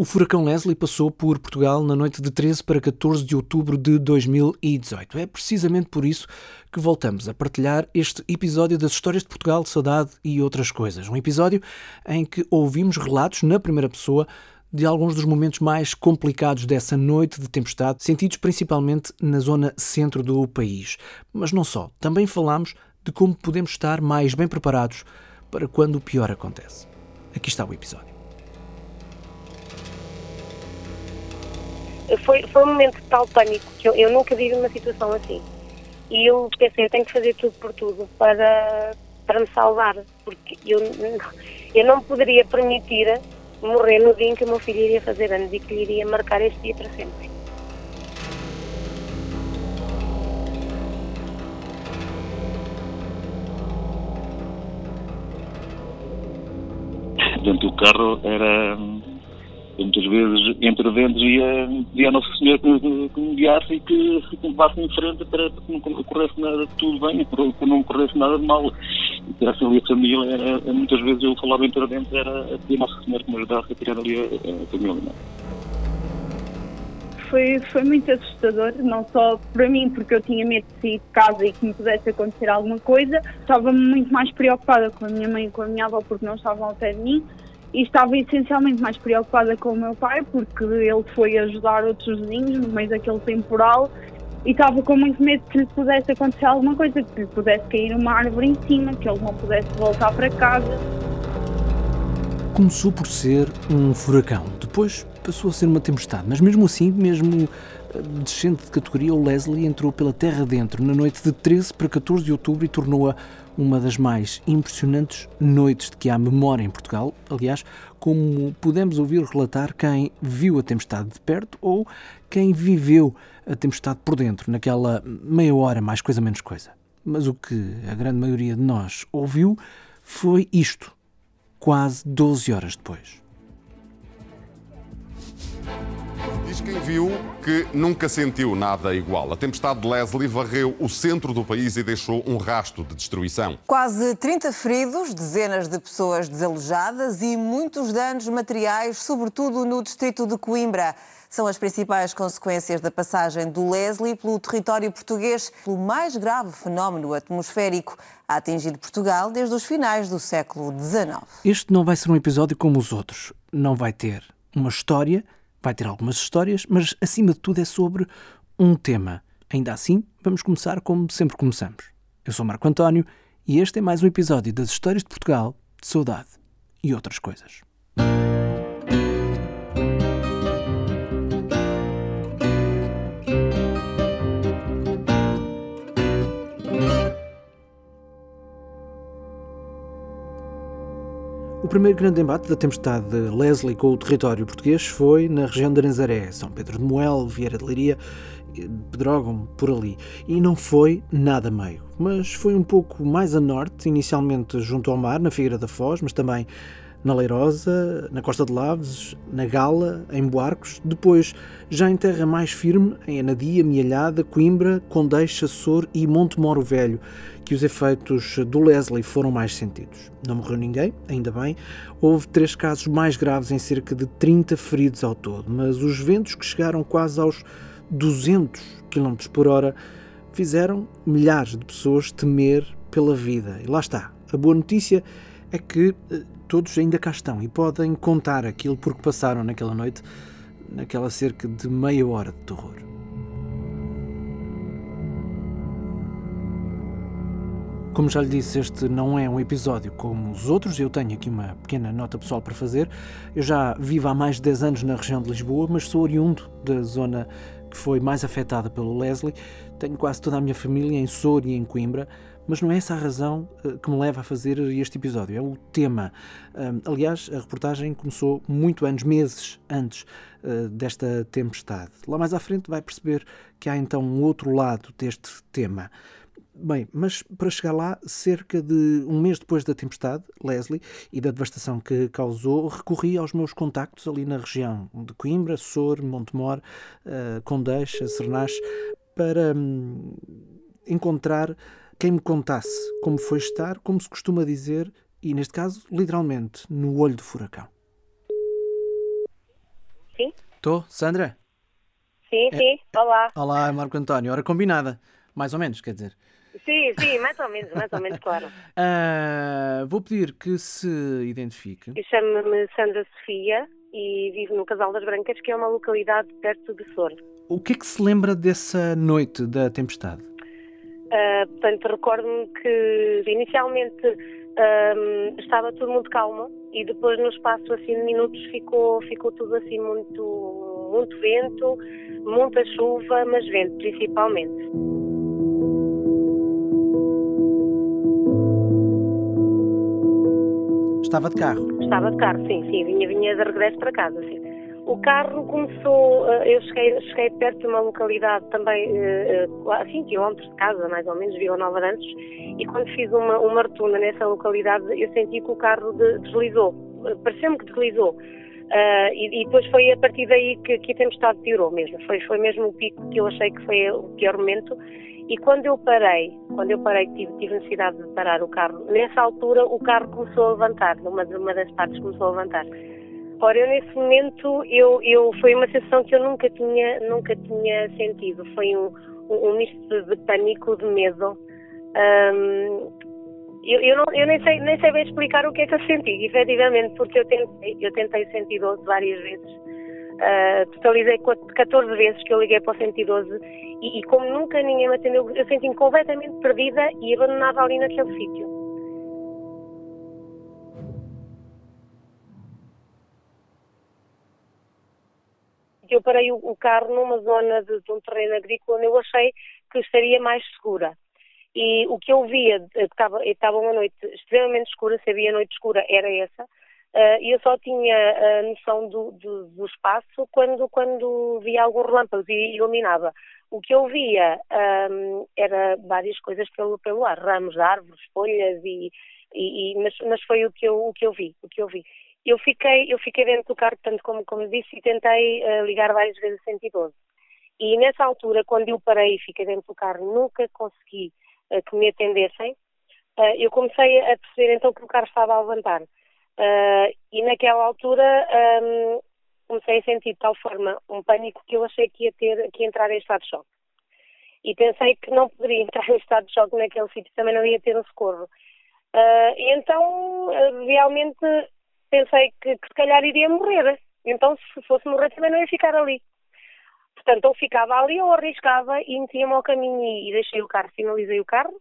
O furacão Leslie passou por Portugal na noite de 13 para 14 de outubro de 2018. É precisamente por isso que voltamos a partilhar este episódio das Histórias de Portugal, de Saudade e outras coisas. Um episódio em que ouvimos relatos na primeira pessoa de alguns dos momentos mais complicados dessa noite de tempestade, sentidos principalmente na zona centro do país. Mas não só, também falamos de como podemos estar mais bem preparados para quando o pior acontece. Aqui está o episódio. Foi, foi um momento de tal pânico que eu, eu nunca vivi uma situação assim. E eu pensei, eu tenho que fazer tudo por tudo para, para me salvar, porque eu, eu não poderia permitir morrer no dia em que o meu filho iria fazer anos e que lhe iria marcar este dia para sempre. Dentro do carro era muitas vezes entre ventos ia, ia a Nossa Senhora que, que me guiasse e que, que me levasse em frente para que não ocorresse nada de tudo bem, para que não ocorresse nada de mal. E tivesse ali a família, era, muitas vezes eu falava entre ventos, era a Nossa Senhora que me ajudasse a tirar ali a, a família. Foi, foi muito assustador, não só para mim, porque eu tinha medo de sair de casa e que me pudesse acontecer alguma coisa, estava muito mais preocupada com a minha mãe e com a minha avó porque não estavam ao pé de mim e estava essencialmente mais preocupada com o meu pai porque ele foi ajudar outros vizinhos no meio daquele temporal e estava com muito medo que lhe pudesse acontecer alguma coisa, que lhe pudesse cair uma árvore em cima, que ele não pudesse voltar para casa. Começou por ser um furacão, depois passou a ser uma tempestade, mas mesmo assim, mesmo eh, descente de categoria, o Leslie entrou pela terra dentro. Na noite de 13 para 14 de outubro e tornou-a uma das mais impressionantes noites de que há memória em Portugal. Aliás, como pudemos ouvir relatar quem viu a tempestade de perto ou quem viveu a tempestade por dentro, naquela meia hora, mais coisa menos coisa. Mas o que a grande maioria de nós ouviu foi isto, quase 12 horas depois. Diz quem viu que nunca sentiu nada igual. A tempestade de Leslie varreu o centro do país e deixou um rasto de destruição. Quase 30 feridos, dezenas de pessoas desalojadas e muitos danos materiais, sobretudo no distrito de Coimbra. São as principais consequências da passagem do Leslie pelo território português, pelo mais grave fenómeno atmosférico a atingir Portugal desde os finais do século XIX. Este não vai ser um episódio como os outros. Não vai ter uma história Vai ter algumas histórias, mas acima de tudo é sobre um tema. Ainda assim, vamos começar como sempre começamos. Eu sou Marco António e este é mais um episódio das Histórias de Portugal, de Saudade e outras coisas. O primeiro grande embate da tempestade de Leslie com o território português foi na região de Nazaré, São Pedro de Moel, Vieira de Leiria, Pedrógão, por ali. E não foi nada meio, mas foi um pouco mais a norte, inicialmente junto ao mar, na Figueira da Foz, mas também na Leirosa, na Costa de Laves, na Gala, em Boarcos, depois já em terra mais firme, em Anadia, Mialhada, Coimbra, Condeixa, Sor e Monte Moro Velho, que os efeitos do Leslie foram mais sentidos. Não morreu ninguém, ainda bem. Houve três casos mais graves em cerca de 30 feridos ao todo, mas os ventos que chegaram quase aos 200 km por hora fizeram milhares de pessoas temer pela vida. E lá está. A boa notícia é que eh, todos ainda cá estão e podem contar aquilo por que passaram naquela noite, naquela cerca de meia hora de terror. Como já lhe disse, este não é um episódio como os outros. Eu tenho aqui uma pequena nota pessoal para fazer. Eu já vivo há mais de 10 anos na região de Lisboa, mas sou oriundo da zona que foi mais afetada pelo Leslie. Tenho quase toda a minha família em Sor e em Coimbra. Mas não é essa a razão eh, que me leva a fazer este episódio, é o tema. Aliás, a reportagem começou muito anos, meses antes eh, desta tempestade. Lá mais à frente vai perceber que há então um outro lado deste tema. Bem, mas para chegar lá, cerca de um mês depois da tempestade, Leslie, e da devastação que causou, recorri aos meus contactos ali na região de Coimbra, Sor, Montemor, uh, Condeixa, Cernache, para hum, encontrar quem me contasse como foi estar, como se costuma dizer, e neste caso, literalmente, no olho do furacão. Sim? Estou, Sandra? Sim, sim. Olá. Olá, Marco António. Hora combinada. Mais ou menos, quer dizer. Sim, sim, mais ou menos, mais ou menos, claro. Ah, vou pedir que se identifique. Eu chamo-me Sandra Sofia e vivo no Casal das Brancas, que é uma localidade perto de Sor. O que é que se lembra dessa noite da tempestade? Ah, portanto, recordo-me que inicialmente ahm, estava tudo muito calmo e depois no espaço assim de minutos ficou, ficou tudo assim muito, muito vento, muita chuva, mas vento principalmente. Estava de carro. Estava de carro, sim, sim, vinha, vinha de regresso para casa, sim. O carro começou, eh, eu cheguei, cheguei perto de uma localidade também a 5 km de casa, mais ou menos, Vila Nova de Antes, e quando fiz uma, uma rotunda nessa localidade, eu senti que o carro de- deslizou, Eh, pareceu-me que deslizou. Ah, e, e depois foi a partir daí que, que a tempestade piorou mesmo, foi, foi mesmo o pico que eu achei que foi o pior momento. E quando eu parei, quando eu parei, tive, tive necessidade de parar o carro, nessa altura o carro começou a levantar, numa uma das partes começou a levantar. Ora, eu nesse momento, eu, eu, foi uma sensação que eu nunca tinha, nunca tinha sentido. Foi um, um, um misto de, pânico, de medo. Ahm, eu, eu, não, eu nem, sei, nem sei bem explicar o que é que eu senti, efetivamente, porque eu tentei, eu tentei o 112 várias vezes. Ah, totalizei quat- 14 vezes que eu liguei para o 112 e, e como nunca ninguém me atendeu, eu senti-me completamente perdida e abandonada ali naquele sítio. Que eu parei o, carro numa zona de, de um terreno agrícola onde eu achei que estaria mais segura. E o que eu via, eh, que estava, estava uma noite extremamente escura, se havia noite escura, era essa. eh, E eu só tinha a noção do, do, do espaço quando, quando via algum relâmpago e iluminava. O que eu via ahm, era várias coisas pelo, pelo ar, ramos de árvores, folhas, e, e, e- mas, mas foi o que, eu, o que eu vi, o que eu vi. Eu fiquei, eu fiquei dentro do carro, tanto como, como disse, e tentei eh, ligar várias vezes a 112. E nessa altura, quando eu parei e fiquei dentro do carro, nunca consegui eh, que me atendessem. Eh, eu comecei a perceber então que o carro estava a levantar. E naquela altura ahm, comecei a sentir de tal forma um pânico que eu achei que ia ter que ia entrar em estado de choque. E pensei que não poderia entrar em estado de choque naquele sítio, também não ia ter um socorro. Ah, e então, realmente, pensei que, que se calhar iria morrer. Então, se fosse morrer, também não ia ficar ali. Portanto, ou ficava ali ou arriscava e metia-me ao caminho e, deixei o carro, finalizei o carro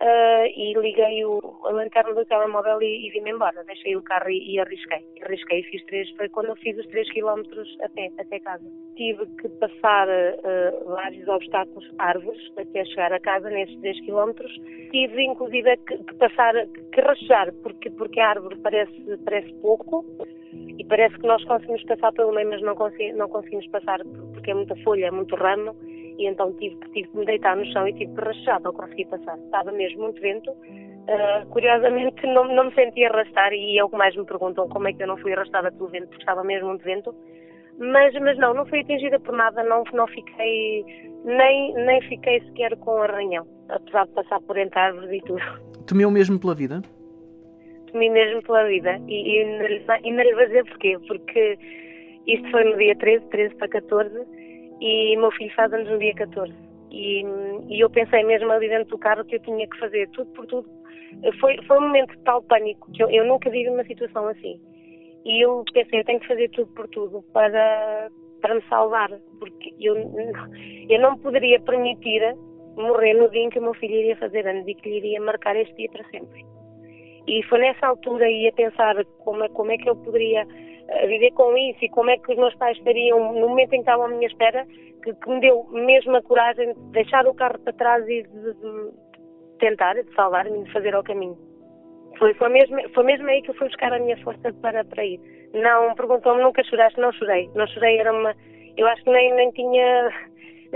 ah, e liguei o, a lanterna do telemóvel e, e vim-me embora. Deixei o carro e, e arrisquei. Arrisquei fiz três, foi quando eu fiz os três quilómetros a pé, até casa. Tive que passar ah, vários obstáculos, árvores, até chegar a casa nesses três quilómetros. Tive, inclusive, que, que passar, que rastejar, porque, porque a árvore parece, parece pouco e parece que nós conseguimos passar pelo meio, mas não, consegui- não conseguimos passar porque é muita folha, é muito ramo, e então tive, tive que me deitar no chão e tive que rastejar para conseguir passar. Estava mesmo muito vento. Ah, curiosamente não, não me senti arrastar e é o que mais me perguntam como é que eu não fui arrastada pelo vento, porque estava mesmo muito vento. Mas, mas não, não fui atingida por nada, não, não fiquei, nem, nem fiquei sequer com arranhão, apesar de passar por entre árvores e tudo. Temeu mesmo pela vida? Temi mesmo pela vida. E, e, e não lhe vou dizer porquê, porque isto foi no dia 13, 13 para 14, e meu filho faz anos no dia 14. E, e eu pensei mesmo ali dentro do carro que eu tinha que fazer tudo por tudo. Foi, foi um momento de tal pânico que eu, eu nunca vivi uma situação assim. E eu pensei, eu tenho que fazer tudo por tudo para, para me salvar, porque eu, eu não poderia permitir morrer no dia em que o meu filho iria fazer anos e que lhe iria marcar este dia para sempre. E foi nessa altura ia pensar como é, como é que eu poderia eh, viver com isso e como é que os meus pais estariam no momento em que estavam à minha espera, que, que me deu mesmo a coragem de deixar o carro para trás e de, de tentar, de salvar-me e de fazer ao caminho. Foi, foi, mesmo, foi mesmo aí que eu fui buscar a minha força para, para ir. Não, perguntou-me, nunca choraste? Não chorei. Não chorei, era uma... Eu acho que nem, nem tinha...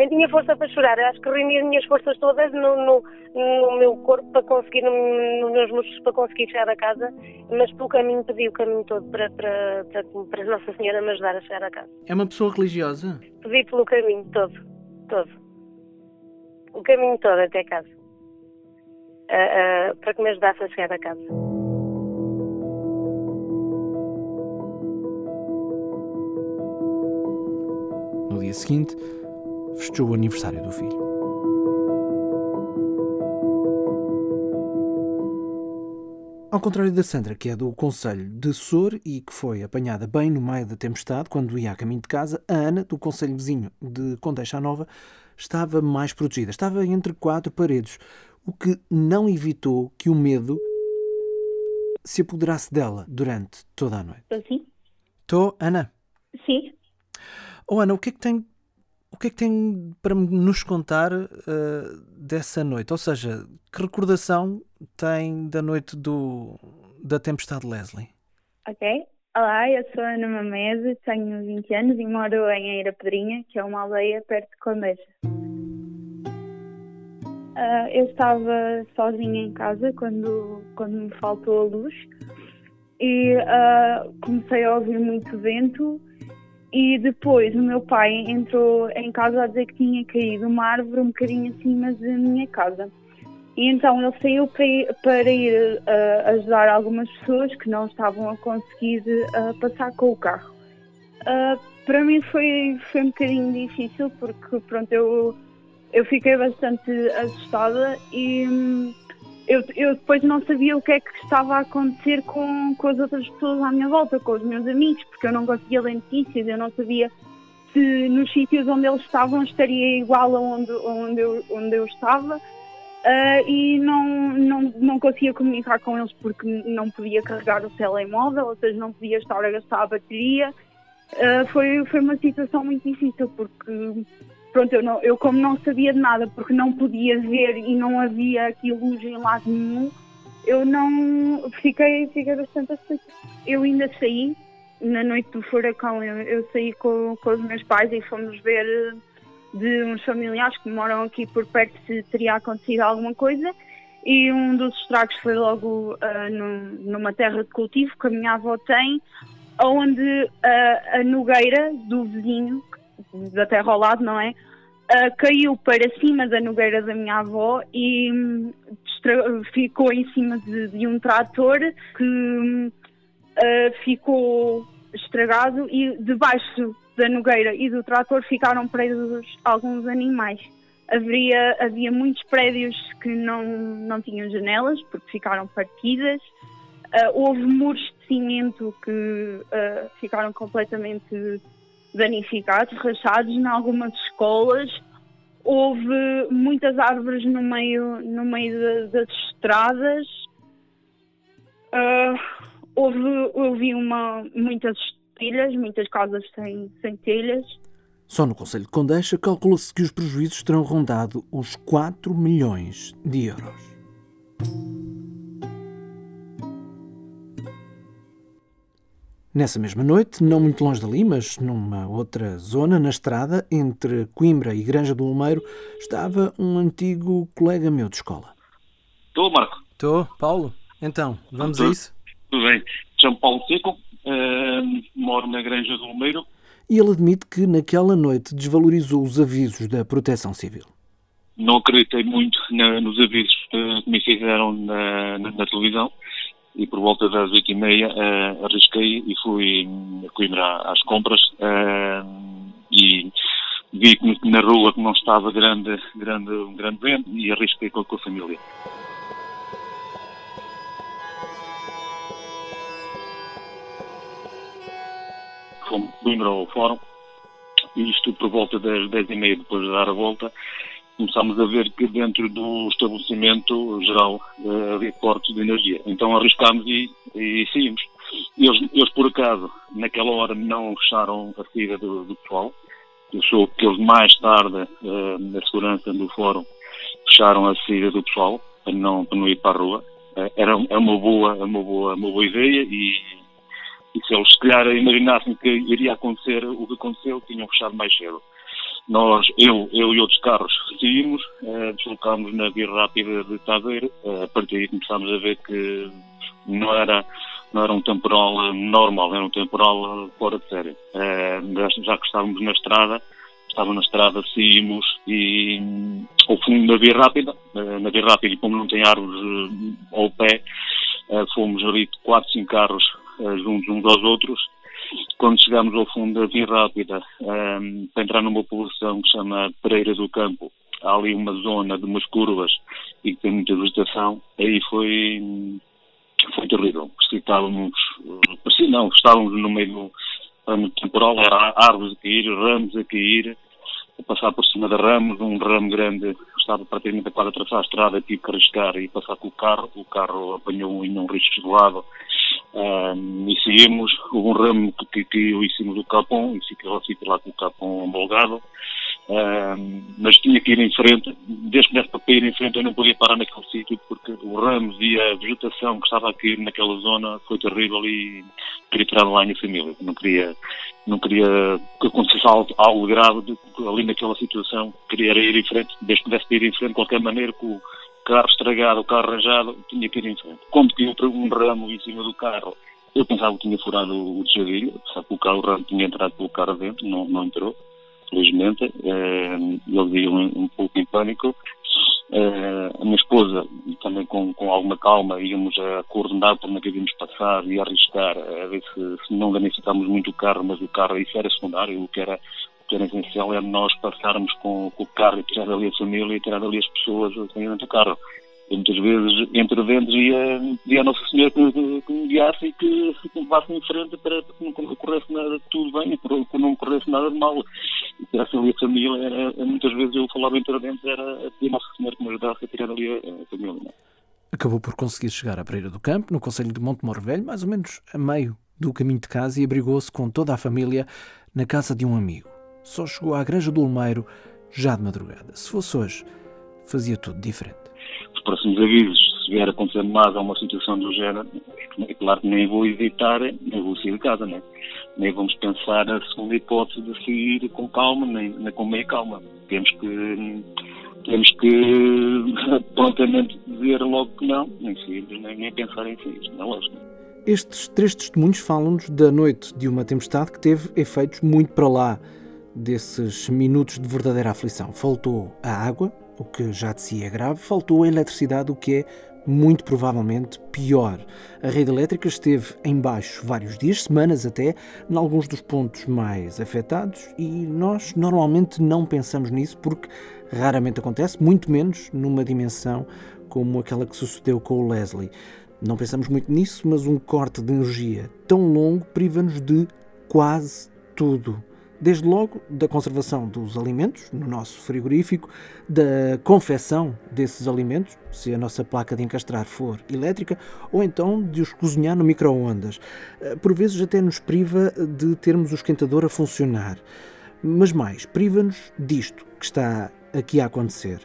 Nem tinha força para chorar, eu acho que reuni as minhas forças todas no, no, no meu corpo para conseguir, no, nos meus músculos para conseguir chegar a casa, mas pelo caminho pedi o caminho todo para, para, para, para Nossa Senhora me ajudar a chegar a casa. É uma pessoa religiosa? Pedi pelo caminho todo, todo. O caminho todo até casa. Ah, ah, para que me ajudasse a chegar a casa. No dia seguinte, festejou o aniversário do filho. Ao contrário da Sandra, que é do Conselho de Sor e que foi apanhada bem no meio da tempestade quando ia a caminho de casa, a Ana, do Conselho vizinho de Condeixa Nova, estava mais protegida. Estava entre quatro paredes, o que não evitou que o medo se apoderasse dela durante toda a noite. Estou sim? Estou, Ana? Sim. Oh, Ana, o que é que tem, que é que tem para nos contar uh, dessa noite? Ou seja, que recordação tem da noite do, da tempestade Leslie? Ok. Olá, eu sou a Ana Mamese, tenho 20 anos e moro em Eira Pedrinha, que é uma aldeia perto de Condeixa. Uh, eu estava sozinha em casa quando, quando me faltou a luz e uh, comecei a ouvir muito vento e depois o meu pai entrou em casa a dizer que tinha caído uma árvore um bocadinho acima da minha casa. E então ele saiu para ir, para ir uh, ajudar algumas pessoas que não estavam a conseguir uh, passar com o carro. Uh, para mim foi, foi um bocadinho difícil porque pronto, eu, eu fiquei bastante assustada e hum, eu, eu depois não sabia o que é que estava a acontecer com, com as outras pessoas à minha volta, com os meus amigos, porque eu não conseguia ler notícias, eu não sabia se nos sítios onde eles estavam estaria igual a onde, onde, eu, onde eu estava. Uh, e não, não, não conseguia comunicar com eles porque não podia carregar o telemóvel, ou seja, não podia estar a gastar a bateria. Uh, foi, foi uma situação muito difícil porque, pronto, eu, não, eu como não sabia de nada, porque não podia ver e não havia aqui luz em lado nenhum, eu não fiquei, fiquei bastante aflita. Eu ainda saí, na noite do furacão, eu, eu saí com, com os meus pais e fomos ver de uns familiares que moram aqui por perto se teria acontecido alguma coisa e um dos estragos foi logo uh, numa terra de cultivo que a minha avó tem, onde uh, a nogueira do vizinho, da terra ao lado, não é? Uh, caiu para cima da nogueira da minha avó e um, ficou em cima de, de um trator que um, ficou estragado e debaixo da Nogueira e do trator ficaram presos alguns animais. Havia, havia muitos prédios que não, não tinham janelas porque ficaram partidas. Uh, houve muros de cimento que uh, ficaram completamente danificados, rachados em algumas escolas. Houve muitas árvores no meio, no meio das estradas. Uh, houve, houve uma, muitas telhas, muitas casas sem, sem telhas. Só no Conselho de Condeixa calcula-se que os prejuízos terão rondado os 4 milhões de euros. Nessa mesma noite, não muito longe dali, mas numa outra zona, na estrada, entre Coimbra e Granja do Lumeiro, estava um antigo colega meu de escola. Estou, Marco. Estou, Paulo. Então, vamos a isso? Tudo bem. Chamo Paulo Seco, Uh, moro na Granja do Lumeiro. E ele admite que naquela noite desvalorizou os avisos da Proteção Civil. Não acreditei muito na, nos avisos que me fizeram na, na, na, televisão e por volta das oito e meia uh, arrisquei e fui a Coimbra às compras uh, e vi que na rua que não estava grande, grande, um grande vento e arrisquei com, a família. fomos Coimbra ao fórum, e isto por volta das dez e meia, depois de dar a volta, começámos a ver que dentro do estabelecimento geral uh, havia cortes de energia. Então arriscámos e, e saímos. Eles, eles, por acaso, naquela hora não fecharam a saída do, do pessoal. Eu sou que eles mais tarde, uh, na segurança do fórum, fecharam a saída do pessoal para não, para não ir para a rua. Uh, era é uma boa, uma boa, uma boa ideia e e se eles, se calhar, imaginassem que iria acontecer o que aconteceu, tinham fechado mais cedo. Nós, eu, eu e outros carros, saímos, eh, deslocámos na via rápida de Taveiro, eh, a partir daí começámos a ver que não era, não era um temporal eh, normal, era um temporal fora de série. Eh, já que estávamos na estrada, estávamos na estrada, saímos e ao fundo da via rápida, na via rápida, como não tem árvores ao pé, fomos ali quatro, cinco carros uh, juntos uns aos outros quando chegámos ao fundo da Via Rápida, um, para entrar numa população que chama Pereira do Campo, há ali uma zona de umas curvas e que tem muita vegetação, aí foi, foi terrível. Estávamos, parecia não, estávamos no meio do ramo temporal, era árvores a cair, ramos a cair, a passar por cima de ramos, um ramo grande estava praticamente a quase atravessar a estrada, tive que arriscar e passar com o carro, o carro apanhou em um risco de lado um, seguimos, houve um ramo em cima do capão e fiquei lá, com o capão embolgado mas tinha que ir em frente, desde que desse para ir em frente eu não podia parar naquele sítio porque o ramos e a vegetação que estava aqui naquela zona foi terrível e queria tirar lá a minha família. Não queria, não queria que acontecesse algo, algo grave ali naquela situação. Queria ir em frente, desde que desse para ir em frente de qualquer maneira com carro estragado, carro arranjado, tinha que ir em frente. Quando caiu um ramo em cima do carro, eu pensava que tinha furado o tejadilho, sabe que o carro o ramo tinha entrado pelo carro dentro, não, não entrou felizmente. Uh, ele veio um, um, pouco em pânico. Uh, a minha esposa, também com, com alguma calma, íamos a coordenar por onde é devíamos passar e arriscar, a ver se, se não danificámos muito o carro, mas o carro, isso era secundário, o que era, que era essencial era nós passarmos com, com o carro e tirar ali a família e tirar ali as pessoas dentro do carro. E muitas vezes, entre dentro, ia, ia a Nossa Senhora que, que me guiasse e que, que me levasse em frente para que não ocorresse nada de tudo bem, que não ocorresse nada de mal. E tirasse ali a família, era, muitas vezes eu falava entre dentro, era a Nossa Senhora que me ajudasse a tirar ali a, a família. É? Acabou por conseguir chegar à Pereira do Campo, no Conselho de Monte Moro Velho, mais ou menos a meio do caminho de casa, e abrigou-se com toda a família na casa de um amigo. Só chegou à Granja do Olmeiro já de madrugada. Se fosse hoje, fazia tudo diferente os próximos avisos, se vier acontecer mais uma situação do género, é claro que nem vou evitar, nem vou sair de casa, né? nem vamos pensar a segunda hipótese de sair com calma, nem, nem com meia calma. Temos que temos que prontamente dizer logo que não, nem sair, nem, nem pensar em sair, não é lógico. Estes três testemunhos falam-nos da noite de uma tempestade que teve efeitos muito para lá desses minutos de verdadeira aflição. Faltou a água, o que já de si é grave, faltou a eletricidade, o que é muito provavelmente pior. A rede elétrica esteve em baixo vários dias, semanas até, em alguns dos pontos mais afetados, e nós normalmente não pensamos nisso porque raramente acontece, muito menos numa dimensão como aquela que sucedeu com o Leslie. Não pensamos muito nisso, mas um corte de energia tão longo priva-nos de quase tudo desde logo da conservação dos alimentos no nosso frigorífico, da confecção desses alimentos, se a nossa placa de encastrar for elétrica, ou então de os cozinhar no micro-ondas. Eh, por vezes até nos priva de termos o esquentador a funcionar. Mas mais, priva-nos disto que está aqui a acontecer,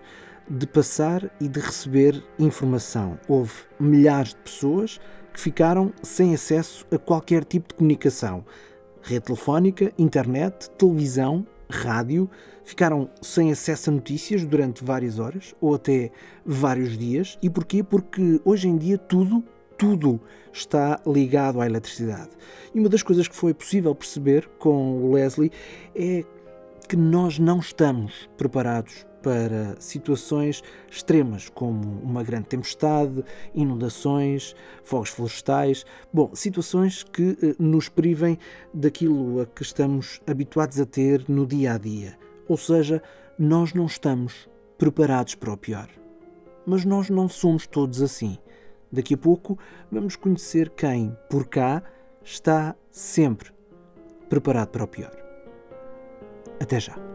de passar e de receber informação. Houve milhares de pessoas que ficaram sem acesso a qualquer tipo de comunicação rede telefónica, internet, televisão, rádio, ficaram sem acesso a notícias durante várias horas ou até vários dias. E porquê? Porque hoje em dia tudo, tudo está ligado à eletricidade. E uma das coisas que foi possível perceber com o Leslie é que nós não estamos preparados para situações extremas, como uma grande tempestade, inundações, fogos florestais. Bom, situações que eh, nos privem daquilo a que estamos habituados a ter no dia a dia. Ou seja, nós não estamos preparados para o pior. Mas nós não somos todos assim. Daqui a pouco vamos conhecer quem, por cá, está sempre preparado para o pior. Até já.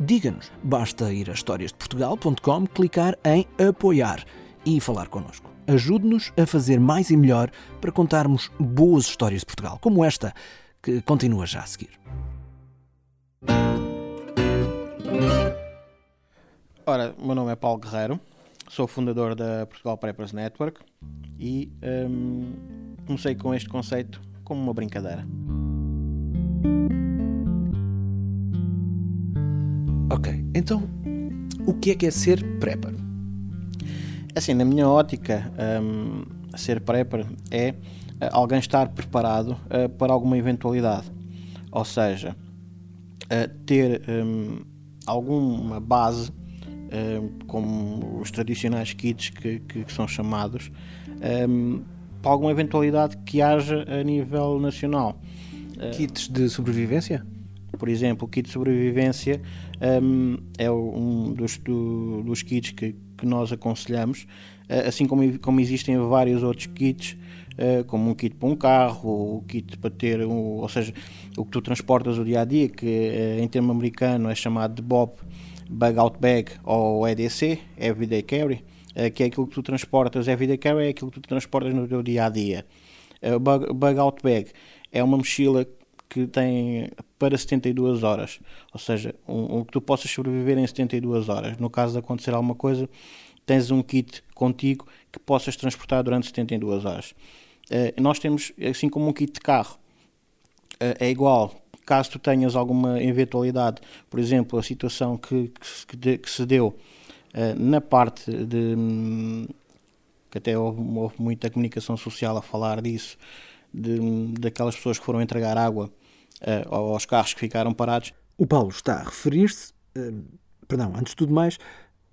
diga-nos. Basta ir a historiasdeportugal.com, clicar em apoiar e falar connosco. Ajude-nos a fazer mais e melhor para contarmos boas histórias de Portugal, como esta, que continua já a seguir. Ora, meu nome é Paulo Guerreiro, sou fundador da Portugal Preppers Network e hum, comecei com este conceito como uma brincadeira. Ok, então o que é que é ser prepper? Assim, na minha ótica, hum, ser prepper é eh, alguém estar preparado uh, para alguma eventualidade. Ou seja, uh, ter um, alguma base, uh, como os tradicionais kits que, que, que são chamados, um, para alguma eventualidade que haja a nível nacional. Kits de sobrevivência? Por exemplo, o kit de sobrevivência um, é um dos, do, dos kits que, que nós aconselhamos, assim como, como existem vários outros kits eh, como um kit para um carro, o kit para ter, um, ou seja, o que tu transportas o dia a dia, que eh, em termo americano é chamado de BOP, Bug Out Bag ou EDC, Everyday Carry, que é aquilo que tu transportas, Everyday Carry é aquilo que tu transportas no teu dia a dia. Bug, bug Out Bag é uma mochila que tem para 72 horas, ou seja, um, um, que tu possas sobreviver em 72 horas. No caso de acontecer alguma coisa, tens um kit contigo que possas transportar durante 72 horas. Uh, nós temos, assim como um kit de carro, uh, é igual. Caso tu tenhas alguma eventualidade, por exemplo, a situação que, que, de, que se deu uh, na parte de. que até houve, houve, muita comunicação social a falar disso, de, daquelas pessoas que foram entregar água aos carros que ficaram parados. O Paulo está a referir-se, perdão, antes de tudo mais,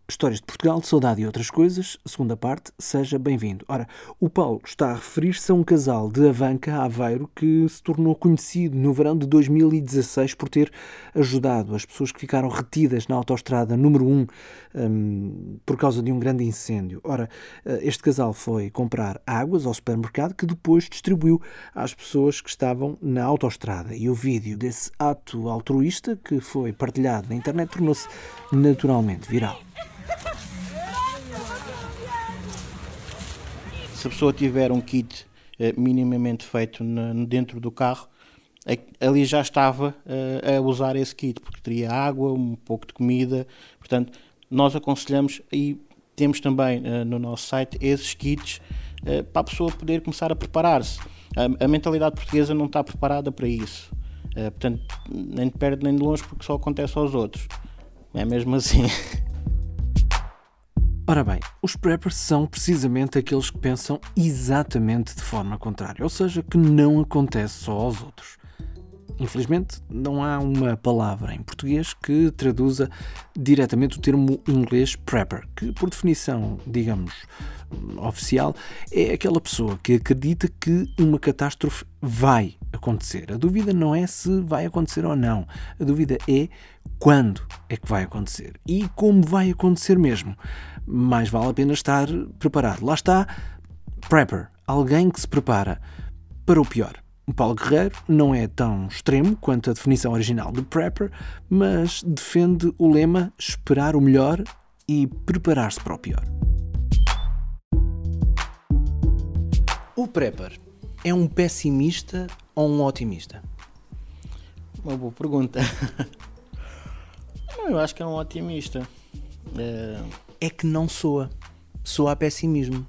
Histórias de Portugal, Saudade e Outras Coisas, segunda parte, seja bem-vindo. Ora, o Paulo está a referir-se a um casal de Avanca, Aveiro, que se tornou conhecido no verão de 2016 por ter ajudado as pessoas que ficaram retidas na autoestrada número 1 um, por causa de um grande incêndio. Ora, eh, este casal foi comprar águas ao supermercado que depois distribuiu às pessoas que estavam na autoestrada. E o vídeo desse ato altruísta, que foi partilhado na internet, tornou-se naturalmente viral. Se a pessoa tiver um kit eh, minimamente feito dentro do carro, ali já estava eh, a usar esse kit, porque teria água, um pouco de comida. Portanto, nós aconselhamos e temos também eh, no nosso site esses kits para a pessoa poder começar a preparar-se. A, mentalidade portuguesa não está preparada para isso. portanto, nem de perto nem de longe, porque só acontece aos outros. É mesmo assim. Ora bem, os preppers são precisamente aqueles que pensam exatamente de forma contrária, ou seja, que não acontece só aos outros. Infelizmente, não há uma palavra em português que traduza diretamente o termo inglês prepper, que, por definição, digamos, oficial, é aquela pessoa que acredita que uma catástrofe vai acontecer. A dúvida não é se vai acontecer ou não, a dúvida é quando é que vai acontecer e como vai acontecer mesmo mais vale a pena estar preparado. Lá está, prepper, alguém que se prepara para o pior. O Paulo Guerreiro não é tão extremo quanto a definição original de prepper, mas defende o lema esperar o melhor e preparar-se para o pior. O prepper é um pessimista ou um otimista? Uma boa pergunta. Eu acho que é um otimista. É é que não soa. Soa a pessimismo.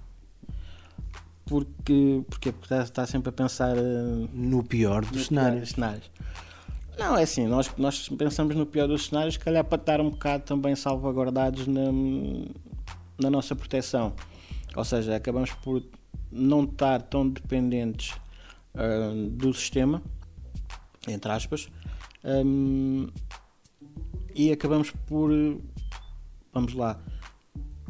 Porque, porque está sempre a pensar uh, no pior dos no cenários. Pior dos cenários. Não, é assim, nós, nós pensamos no pior dos cenários, se calhar para estar um bocado também salvaguardados na, na nossa proteção. Ou seja, acabamos por não estar tão dependentes uh, do sistema, entre aspas, um, e acabamos por, vamos lá,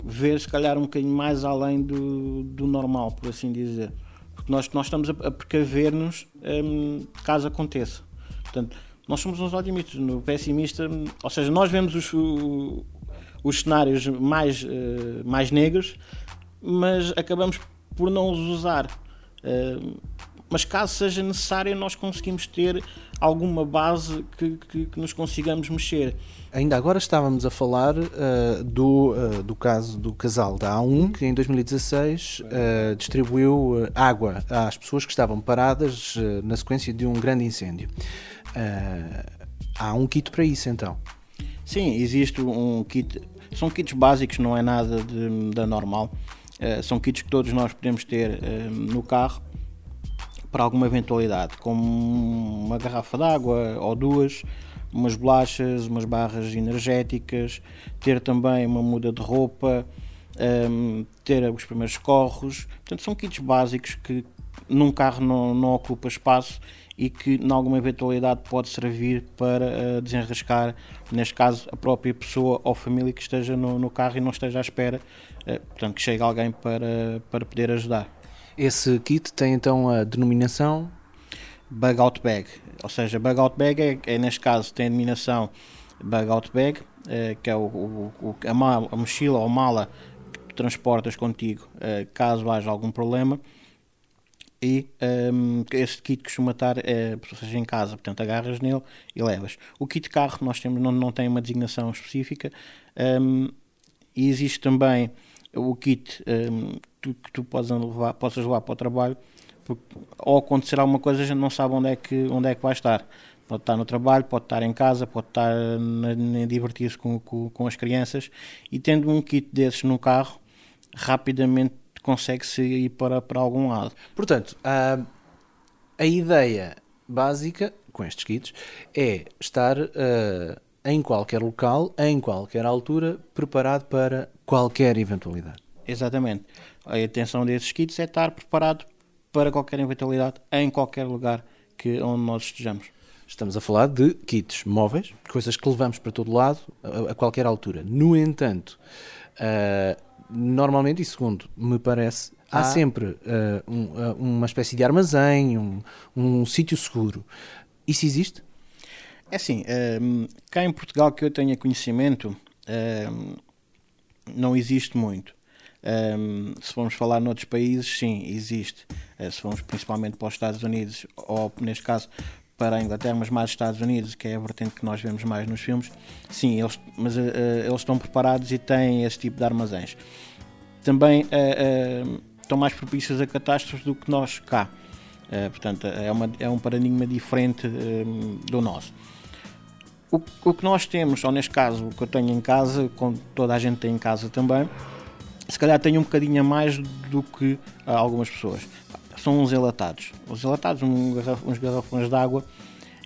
ver se calhar um bocadinho mais além do, do normal, por assim dizer. Porque nós, nós estamos a, a precaver-nos um, caso aconteça. Portanto, nós somos uns otimistas, no pessimista, ou seja, nós vemos os, os cenários mais, uh, mais negros, mas acabamos por não os usar. Uh, mas caso seja necessário, nós conseguimos ter alguma base que, que, que nos consigamos mexer. Ainda agora estávamos a falar uh, do, uh, do caso do casal da A1, que em 2016 uh, distribuiu água às pessoas que estavam paradas na sequência de um grande incêndio. há um kit para isso, então? Sim, existe um kit. São kits básicos, não é nada de, de normal. são kits que todos nós podemos ter no carro para alguma eventualidade, como uma garrafa d'água ou duas, umas bolachas, umas barras energéticas, ter também uma muda de roupa, um, ter os primeiros corros. Portanto, são kits básicos que num carro não, não ocupa espaço e que, em alguma eventualidade, pode servir para uh, desenrascar, neste caso, a própria pessoa ou família que esteja no, no carro e não esteja à espera, uh, portanto, que chegue alguém para, para poder ajudar. Esse kit tem então a denominação Bug Out Bag, ou seja, Bug Out Bag é, é neste caso tem a denominação Bug Out Bag, é, que é o, o, a, mala, a, mochila ou mala que transportas contigo é, caso haja algum problema. E um, esse kit costuma estar é, seja em casa, portanto agarras nele e levas. O kit carro nós temos, não, não tem uma designação específica um, e existe também o kit um, tu, que tu possas levar, possas levar para o trabalho, porque, ou acontecer alguma coisa, a gente não sabe onde é que, onde é que vai estar. Pode estar no trabalho, pode estar em casa, pode estar a divertir-se com, com, com, as crianças e tendo um kit desses no carro, rapidamente consegue-se ir para, para algum lado. Portanto, a, a ideia básica com estes kits é estar uh, em qualquer local, em qualquer altura, preparado para qualquer eventualidade. Exatamente. A intenção desses kits é estar preparado para qualquer eventualidade em qualquer lugar que onde nós estejamos. Estamos a falar de kits móveis, coisas que levamos para todo lado a, a qualquer altura. No entanto, uh, normalmente, e segundo me parece, há ah. sempre uh, um, uh, uma espécie de armazém, um, um sítio seguro. Isso existe? É assim, cá em Portugal que eu tenha conhecimento, não existe muito. Um, se formos falar noutros países, sim, existe. Uh, se formos principalmente para os Estados Unidos, ou neste caso para a Inglaterra, mas mais Estados Unidos, que é a vertente que nós vemos mais nos filmes, sim, eles, mas uh, eles estão preparados e têm esse tipo de armazéns. Também uh, estão mais propícios a catástrofes do que nós cá. portanto, é, uma, é um paradigma diferente do nosso. O, o que nós temos, ou neste caso, o que eu tenho em casa, como toda a gente tem em casa também, se calhar tenho um bocadinho a mais do que algumas pessoas. São uns enlatados. Os enlatados, um uns garrafões de água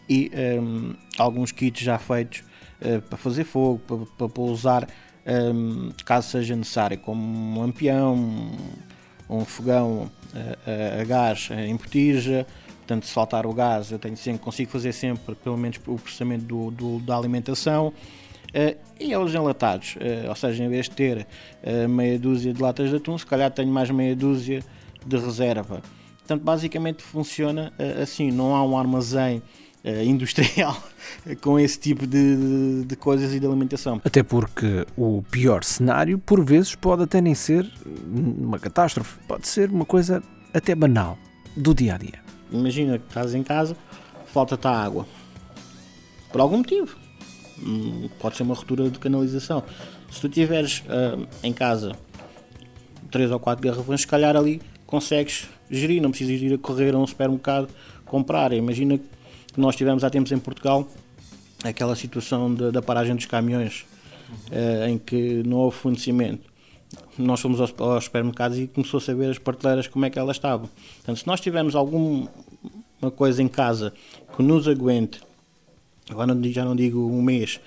e um, alguns kits já feitos uh, para fazer fogo, para, para pousar um, caso seja necessário, como um lampião, um, um fogão uh, a gás em botija. Portanto, se faltar o gás, eu tenho sempre, consigo fazer sempre pelo menos o processamento do, do da alimentação. Uh, e aos enlatados, uh, ou seja, em vez de ter uh, meia dúzia de latas de atum, se calhar tenho mais meia dúzia de reserva. Portanto, basicamente funciona assim, não há um armazém industrial com esse tipo de, de, coisas e de alimentação. Até porque o pior cenário, por vezes, pode até nem ser uma catástrofe, pode ser uma coisa até banal, do dia a dia. Imagina que estás em casa, falta-te a água. Por algum motivo Hum, pode ser uma ruptura de canalização. Se tu tiveres uh, em casa 3 ou 4 garrafões, se calhar ali consegues gerir, não precisas ir a correr a um supermercado comprar. Imagina que nós tivemos há tempos em Portugal aquela situação de, da paragem dos caminhões uh, em que não houve fornecimento. Nós fomos aos, aos supermercados e começou a saber as prateleiras como é que elas estavam. Portanto, se nós tivermos alguma coisa em casa que nos aguente agora já não digo um mês,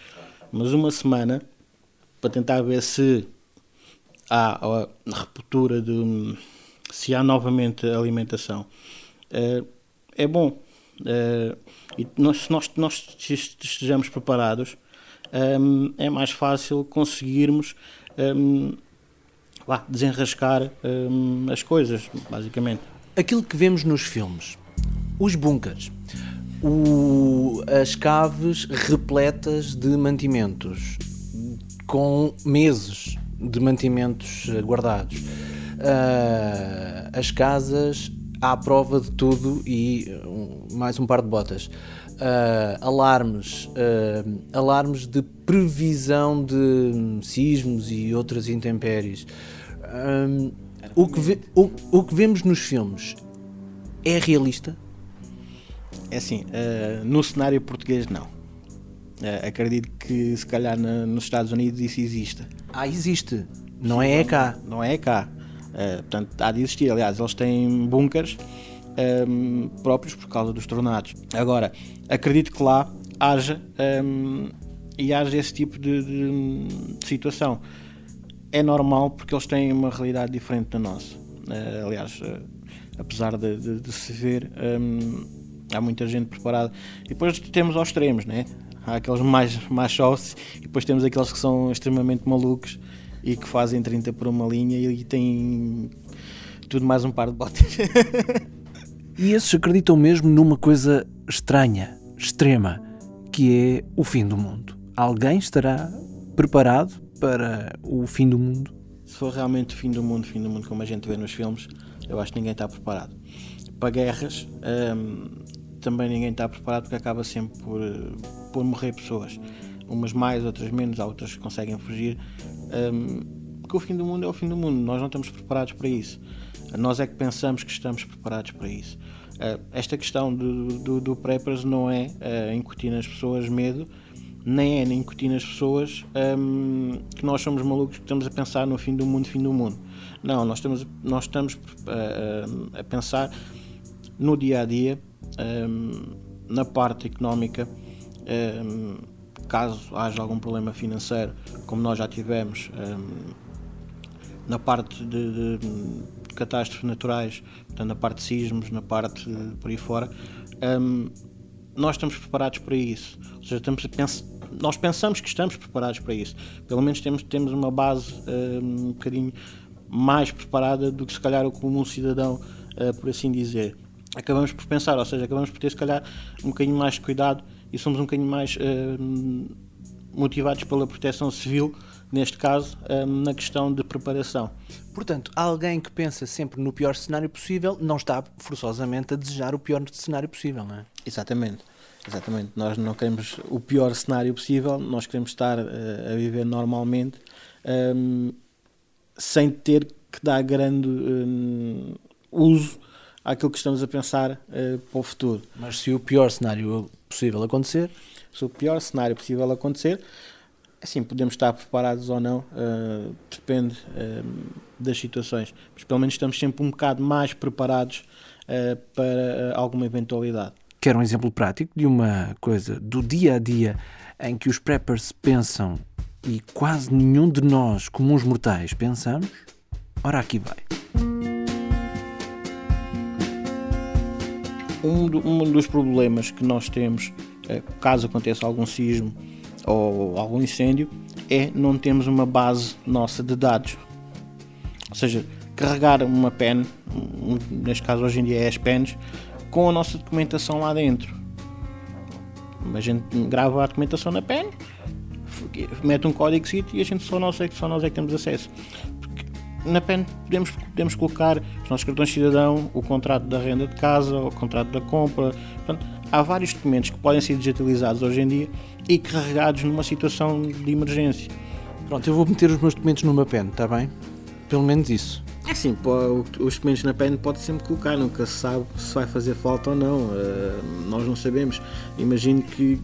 mas uma semana, para tentar ver se há a ruptura de se há novamente alimentação. Uh, é bom. Uh, e nós, se nós, nós estejamos preparados, um, é mais fácil conseguirmos lá, desenrascar as coisas, basicamente. Aquilo que vemos nos filmes, os bunkers, o, as caves repletas de mantimentos, com meses de mantimentos guardados. Uh, as casas à prova de tudo e uh, mais um par de botas. Uh, alarmes, uh, alarmes de previsão de sismos e outras intempéries. Um, o, que ve, o, o, que vemos nos filmes é realista? É assim, uh, no cenário português não. acredito que se calhar na, nos Estados Unidos isso existe. Ah, existe. Não Sim, é cá. Não, não é cá. portanto, há de existir. Aliás, eles têm bunkers um, próprios por causa dos tornados. Agora, acredito que lá haja um, e haja esse tipo de, de, de, situação. É normal porque eles têm uma realidade diferente da nossa. Uh, aliás, uh, apesar de, de, de, se ver, um, há muita gente preparada. E depois temos aos extremos, né? Há aqueles mais, mais soft e depois temos aqueles que são extremamente malucos e que fazem 30 por uma linha e, e têm tudo mais um par de botas. E esses acreditam mesmo numa coisa estranha, extrema, que é o fim do mundo. Alguém estará preparado para o fim do mundo? Se for realmente o fim do mundo, fim do mundo como a gente vê nos filmes, eu acho que ninguém está preparado. Para guerras, hum, também ninguém está preparado porque acaba sempre por, por morrer pessoas. Umas mais, outras menos, há outras que conseguem fugir. Hum, porque o fim do mundo é o fim do mundo, nós não estamos preparados para isso. Nós é que pensamos que estamos preparados para isso. Uh, esta questão do, do, do preppers não é uh, incutir nas pessoas medo, nem é incutir nas pessoas um, que nós somos malucos que estamos a pensar no fim do mundo, fim do mundo. Não, nós estamos, nós estamos uh, a pensar no dia a dia, um, na parte económica, caso haja algum problema financeiro, como nós já tivemos, na parte de, de catástrofes naturais, portanto, na parte de sismos, na parte de, por aí fora, nós estamos preparados para isso. Ou seja, estamos nós pensamos que estamos preparados para isso. Pelo menos temos, temos uma base um, bocadinho mais preparada do que se calhar o comum um cidadão, uh, por assim dizer. Acabamos por pensar, ou seja, acabamos por ter se calhar um bocadinho mais de cuidado e somos um bocadinho mais uh, motivados pela proteção civil neste caso, hum, na questão de preparação. Portanto, alguém que pensa sempre no pior cenário possível não está forçosamente a desejar o pior cenário possível, não é? Exatamente. Exatamente. Nós não queremos o pior cenário possível, nós queremos estar uh, a viver normalmente um, sem ter que dar grande um, uso àquilo que estamos a pensar uh, para o futuro. Mas se o pior cenário possível acontecer? Se o pior cenário possível acontecer, Assim, podemos estar preparados ou não, uh, depende uh, das situações. Mas pelo menos estamos sempre um bocado mais preparados para alguma eventualidade. Quer um exemplo prático de uma coisa do dia a dia em que os preppers pensam e quase nenhum de nós, comuns mortais, pensamos? Ora, aqui vai. Um, do, um dos problemas que nós temos, caso aconteça algum sismo, ou algum incêndio é não temos uma base nossa de dados. Ou seja, carregar uma pen, neste caso hoje em dia é as pens, com a nossa documentação lá dentro. A gente grava a documentação na pen, mete um código e a gente só nós é que só nós é que temos acesso. Na pen podemos, podemos colocar os nossos cartões de cidadão, o contrato da renda de casa, o contrato da compra. Portanto, há vários documentos que podem ser digitalizados hoje em dia e carregados numa situação de emergência. Pronto, eu vou meter os meus documentos numa pen, está bem? Pelo menos isso. É sim, os documentos na pen pode sempre colocar, nunca se sabe se vai fazer falta ou não. Uh, nós não sabemos. Imagino que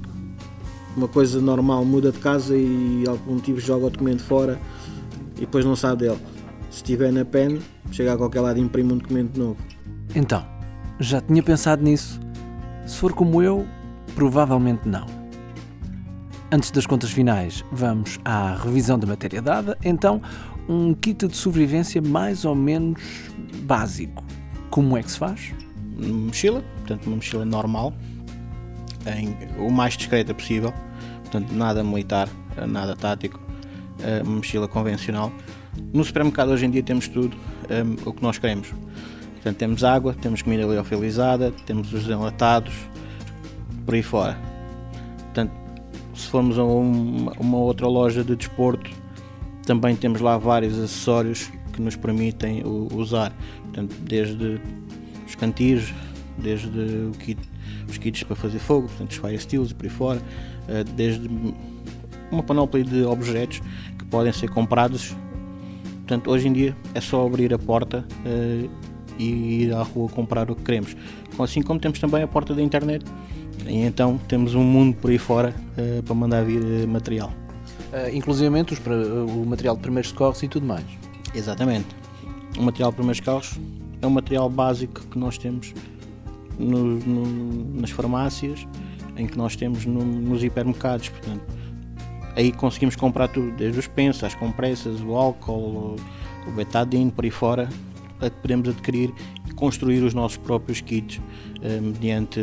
uma coisa normal muda de casa e algum motivo joga o documento fora e depois não sabe dele. Se estiver na pen, chega a qualquer lado e imprime um documento novo. Então, já tinha pensado nisso. Se for como eu, provavelmente não. Antes das contas finais, vamos à revisão da matéria dada. Então, um kit de sobrevivência mais ou menos básico. Como é que se faz? Uma mochila, portanto, uma mochila normal, em, o mais discreta possível, portanto, nada militar, nada tático, eh, uma mochila convencional. No supermercado hoje em dia temos tudo um, eh, o que nós queremos. Portanto, temos água, temos comida liofilizada, temos os enlatados, por aí fora se formos a uma, uma outra loja de desporto, também temos lá vários acessórios que nos permitem usar, portanto, desde os cantis, desde kit, os kits para fazer fogo, portanto, os fire steels e por aí fora, uh, desde uma panóplia de objetos que podem ser comprados. Portanto, hoje em dia é só abrir a porta uh, e ir à rua comprar o que queremos. Assim como temos também a porta da internet, e então temos um mundo por aí fora uh, para mandar vir uh, material. Uh, inclusive o material de primeiros socorros e tudo mais. Exatamente. O material de primeiros socorros é um material básico que nós temos no, no, nas farmácias, em que nós temos no, nos hipermercados. Portanto, aí conseguimos comprar tudo, desde os pensos, as compressas, o álcool, o betadine, por aí fora, podemos adquirir e construir os nossos próprios kits uh, mediante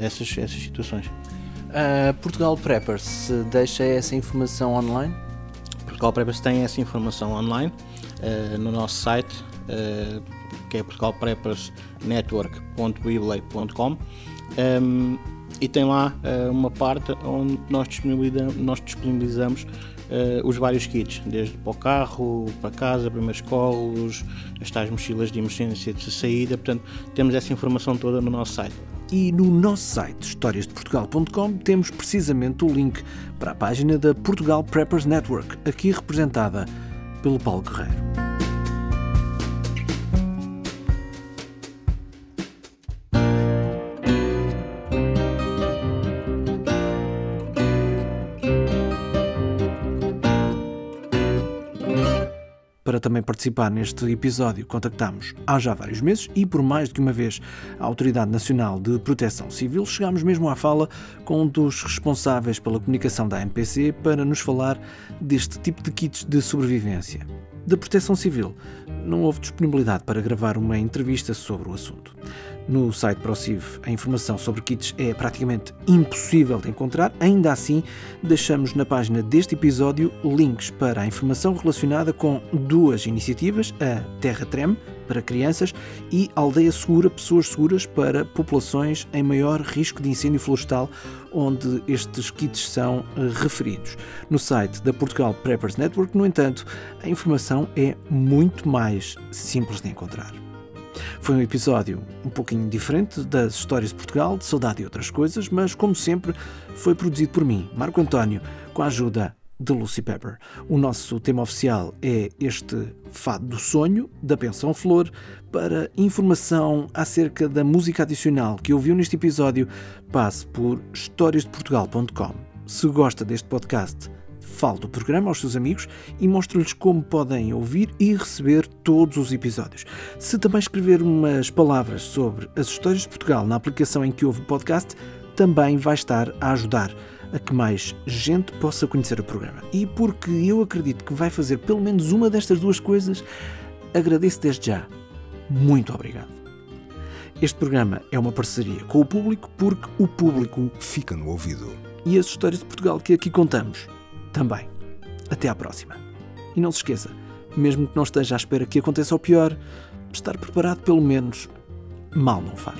essas, essas situações. Uh, Portugal Preppers deixa essa informação online? Portugal Preppers tem essa informação online uh, no nosso site, uh, que é portugalpreppersnetwork.weblay.com um, e tem lá uma parte onde nós disponibilizamos, nós disponibilizamos uh, os vários kits, desde para o carro, para casa, primeiros colos, as tais mochilas de emergência de saída, portanto temos essa informação toda no nosso site. E no nosso site, historiasdeportugal.com, temos precisamente o link para a página da Portugal Preppers Network, aqui representada pelo Paulo Guerreiro. Para também participar neste episódio, contactámos há já vários meses e por mais do que uma vez a Autoridade Nacional de Proteção Civil. Chegámos mesmo à fala com um dos responsáveis pela comunicação da MPC para nos falar deste tipo de kits de sobrevivência. Da Proteção Civil, não houve disponibilidade para gravar uma entrevista sobre o assunto. No site ProCiv, a informação sobre kits é praticamente impossível de encontrar. Ainda assim, deixamos na página deste episódio links para a informação relacionada com duas iniciativas: a Terra Trem, para crianças, e Aldeia Segura, Pessoas Seguras, para populações em maior risco de incêndio florestal, onde estes kits são eh, referidos. No site da Portugal Preppers Network, no entanto, a informação é muito mais simples de encontrar. Foi um episódio um pouquinho diferente das histórias de Portugal, de saudade e outras coisas, mas como sempre foi produzido por mim, Marco António, com a ajuda de Lucy Pepper. O nosso tema oficial é este Fado do Sonho, da Pensão Flor. Para informação acerca da música adicional que ouviu neste episódio, passe por historiasdeportugal.com. Se gosta deste podcast, fale do programa aos seus amigos e mostre-lhes como podem ouvir e receber todos os episódios. Se também escrever umas palavras sobre as histórias de Portugal na aplicação em que ouve o podcast, também vai estar a ajudar a que mais gente possa conhecer o programa. E porque eu acredito que vai fazer pelo menos uma destas duas coisas, agradeço desde já. Muito obrigado. Este programa é uma parceria com o público porque o público fica no ouvido. E as histórias de Portugal que aqui contamos também. Até à próxima. E não se esqueça, mesmo que não esteja à espera que aconteça o pior, estar preparado pelo menos mal não faz.